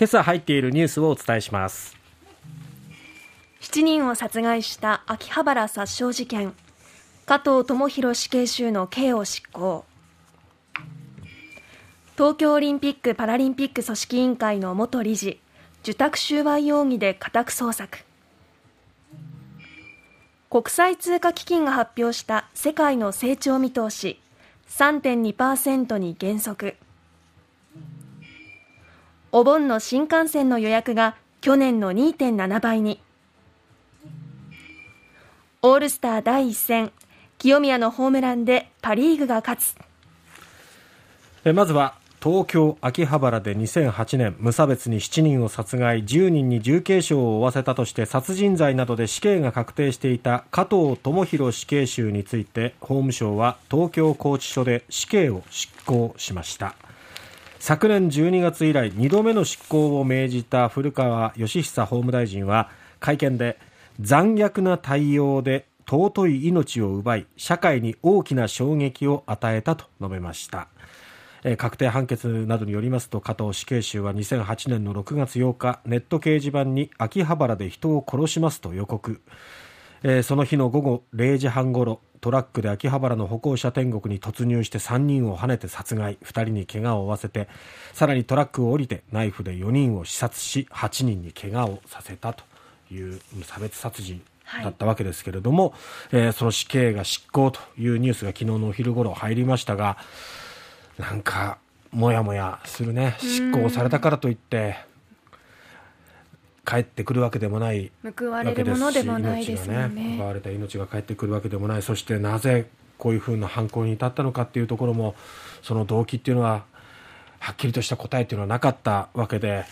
今朝入っているニュースをお伝えします。7人を殺害した秋葉原殺傷事件。加藤智弘死刑囚の刑を執行。東京オリンピック・パラリンピック組織委員会の元理事受託収賄容疑で家宅捜索。国際通貨基金が発表した世界の成長見通し3.2%に減速。お盆の新幹線の予約が去年の2.7倍に。オールスター第1戦清宮のホームランでパ・リーグが勝つ。まずは東京秋葉原で2008年無差別に7人を殺害10人に重軽傷を負わせたとして殺人罪などで死刑が確定していた加藤智弘死刑囚について法務省は東京拘置所で死刑を執行しました。昨年12月以来2度目の執行を命じた古川義久法務大臣は会見で残虐な対応で尊い命を奪い社会に大きな衝撃を与えたと述べました。確定判決などによりますと加藤死刑囚は2008年の6月8日ネット掲示板に秋葉原で人を殺しますと予告。その日の午後0時半ごろトラックで秋葉原の歩行者天国に突入して3人をはねて殺害。2人に怪我を負わせてさらにトラックを降りてナイフで4人を刺殺し8人に怪我をさせたという無差別殺人だったわけですけれども、はい、えー、その死刑が執行というニュースが昨日のお昼ごろ入りましたがなんかもやもやするね。執行されたからといって帰ってくるわけでもない報われるものでもないですよね。奪われた命が帰ってくるわけでもない。そしてなぜこういうふうな犯行に至ったのかっていうところもその動機っていうのははっきりとした答えっていうのはなかったわけで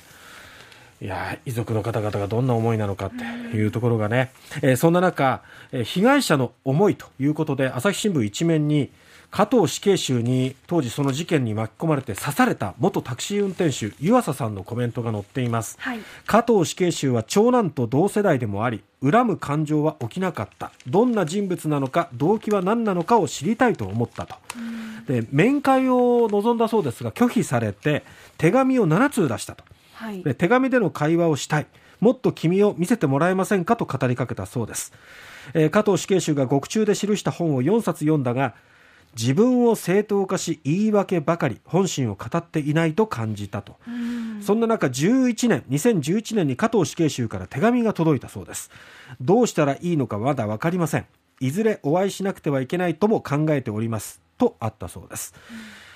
いや遺族の方々がどんな思いなのかっていうところがね、えー、そんな中、えー、被害者の思いということで朝日新聞一面に加藤死刑囚に当時その事件に巻き込まれて刺された元タクシー運転手湯浅さんのコメントが載っています、はい、加藤死刑囚は長男と同世代でもあり恨む感情は起きなかった。どんな人物なのか動機は何なのかを知りたいと思ったと。で面会を望んだそうですが拒否されて手紙を7通出したと、はい、で手紙での会話をしたい。もっと君を見せてもらえませんか？と語りかけたそうです、えー、加藤死刑囚が獄中で記した本を4冊読んだが自分を正当化し言い訳ばかり本心を語っていないと感じたと。そんな中11年2011年に加藤死刑囚から手紙が届いたそうです。どうしたらいいのかまだ分かりません。いずれお会いしなくてはいけないとも考えております。とあったそうです、えー、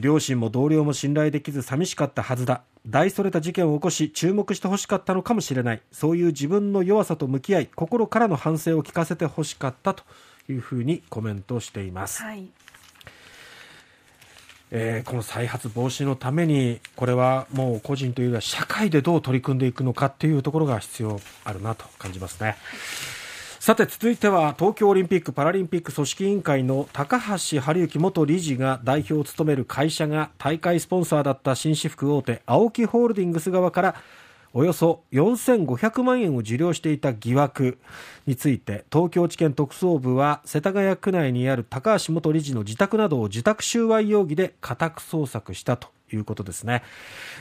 両親も同僚も信頼できず寂しかったはずだ。大それた事件を起こし注目してほしかったのかもしれない。そういう自分の弱さと向き合い心からの反省を聞かせてほしかったというふうにコメントしています、はい、えー、この再発防止のためにこれはもう個人というよりは社会でどう取り組んでいくのかというところが必要あるなと感じますね。さて続いては東京オリンピック・パラリンピック組織委員会の高橋治之元理事が代表を務める会社が大会スポンサーだった紳士服大手 ＡＯＫＩ ホールディングス側からおよそ4500万円を受領していた疑惑について東京地検特捜部は世田谷区内にある高橋元理事の自宅などを受託収賄容疑で家宅捜索したと。いうことですね、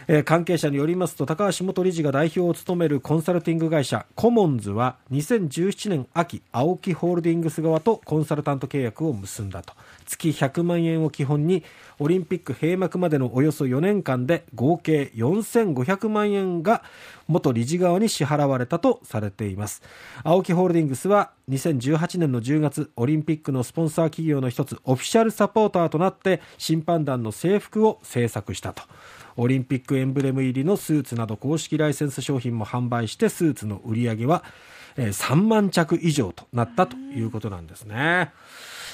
えー、関係者によりますと高橋元理事が代表を務めるコンサルティング会社コモンズは2017年秋青木ホールディングス側とコンサルタント契約を結んだと。月100万円を基本にオリンピック閉幕までのおよそ4年間で合計4500万円が元理事側に支払われたとされています。青木ホールディングスは2018年の10月オリンピックのスポンサー企業の一つオフィシャルサポーターとなって審判団の制服を制作したとオリンピックエンブレム入りのスーツなど公式ライセンス商品も販売してスーツの売り上げは3万着以上となったということなんですね。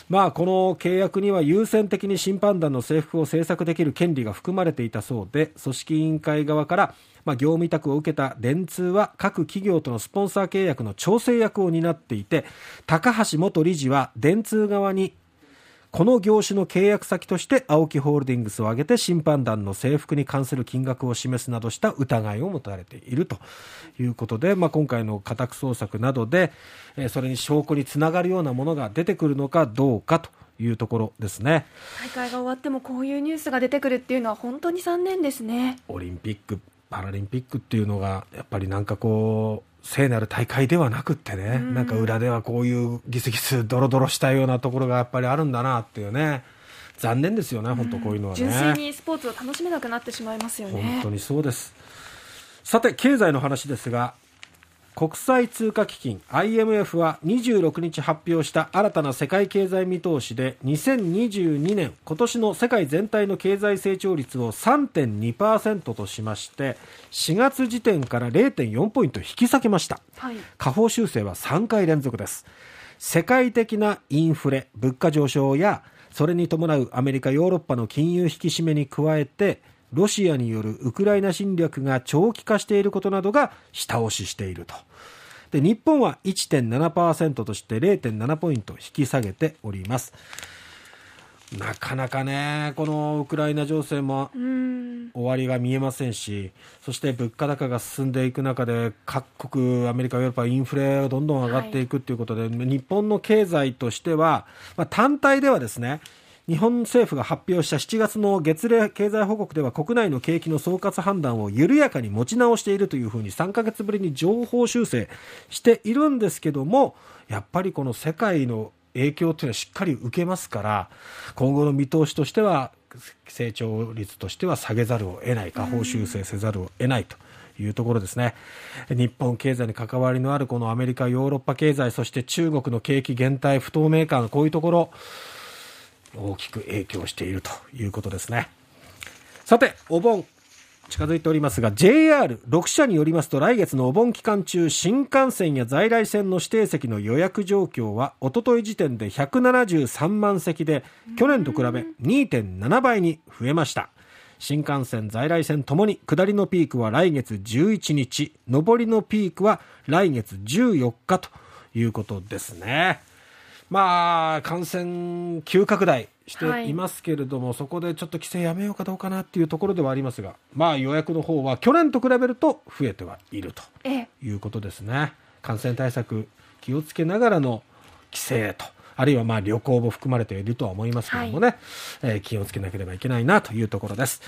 まあ、この契約には優先的に審判団の制服を制作できる権利が含まれていたそうで組織委員会側からまあ、業務委託を受けた電通は各企業とのスポンサー契約の調整役を担っていて高橋元理事は電通側にこの業種の契約先として青木ホールディングスを挙げて審判団の制服に関する金額を示すなどした疑いを持たれているということで、まあ、今回の家宅捜索などで、えそれに証拠につながるようなものが出てくるのかどうかというところですね。大会が終わってもこういうニュースが出てくるっていうのは本当に残念ですね。オリンピックパラリンピックっていうのがやっぱりなんかこう聖なる大会ではなくってね、なんか裏ではこういうギスギスドロドロしたようなところがやっぱりあるんだなっていうね。残念ですよね、本当こういうのはね。純粋にスポーツを楽しめなくなってしまいますよね。本当にそうです。さて経済の話ですが国際通貨基金 IMF は26日発表した新たな世界経済見通しで2022年今年の世界全体の経済成長率を3.2%としまして4月時点から0.4ポイント引き下げました、はい、下方修正は3回連続です。世界的なインフレ物価上昇やそれに伴うアメリカヨーロッパの金融引き締めに加えてロシアによるウクライナ侵略が長期化していることなどが下押ししていると。で日本は1.7%として0.7ポイント引き下げております。なかなかね、このウクライナ情勢も終わりが見えませんし、そして物価高が進んでいく中で、各国、アメリカ、ヨーロッパ、インフレがどんどん上がっていくということで、はい、日本の経済としては、まあ、単体ではですね、日本政府が発表した7月の月例経済報告では国内の景気の総括判断を緩やかに持ち直しているというふうに3か月ぶりに情報修正しているんですけどもやっぱりこの世界の影響というのはしっかり受けますから今後の見通しとしては成長率としては下げざるを得ない下方修正せざるを得ないと。いうところですね日本経済に関わりのあるこのアメリカ、ヨーロッパ経済そして中国の景気減退不透明感こういうところ大きく影響しているということですね。さて、お盆、近づいておりますが JR6 社によりますと来月のお盆期間中新幹線や在来線の指定席の予約状況はおととい時点で173万席で去年と比べ2.7倍に増えました新幹線在来線ともに下りのピークは来月11日上りのピークは来月14日ということですねまあ、感染急拡大していますけれども、はい、そこでちょっと規制やめようかどうかなっていうところではありますが、まあ、予約の方は去年と比べると増えてはいるということですね。感染対策気をつけながらの規制と。あるいはまあ旅行も含まれているとは思いますけどもね、はい、えー、気をつけなければいけないなというところです。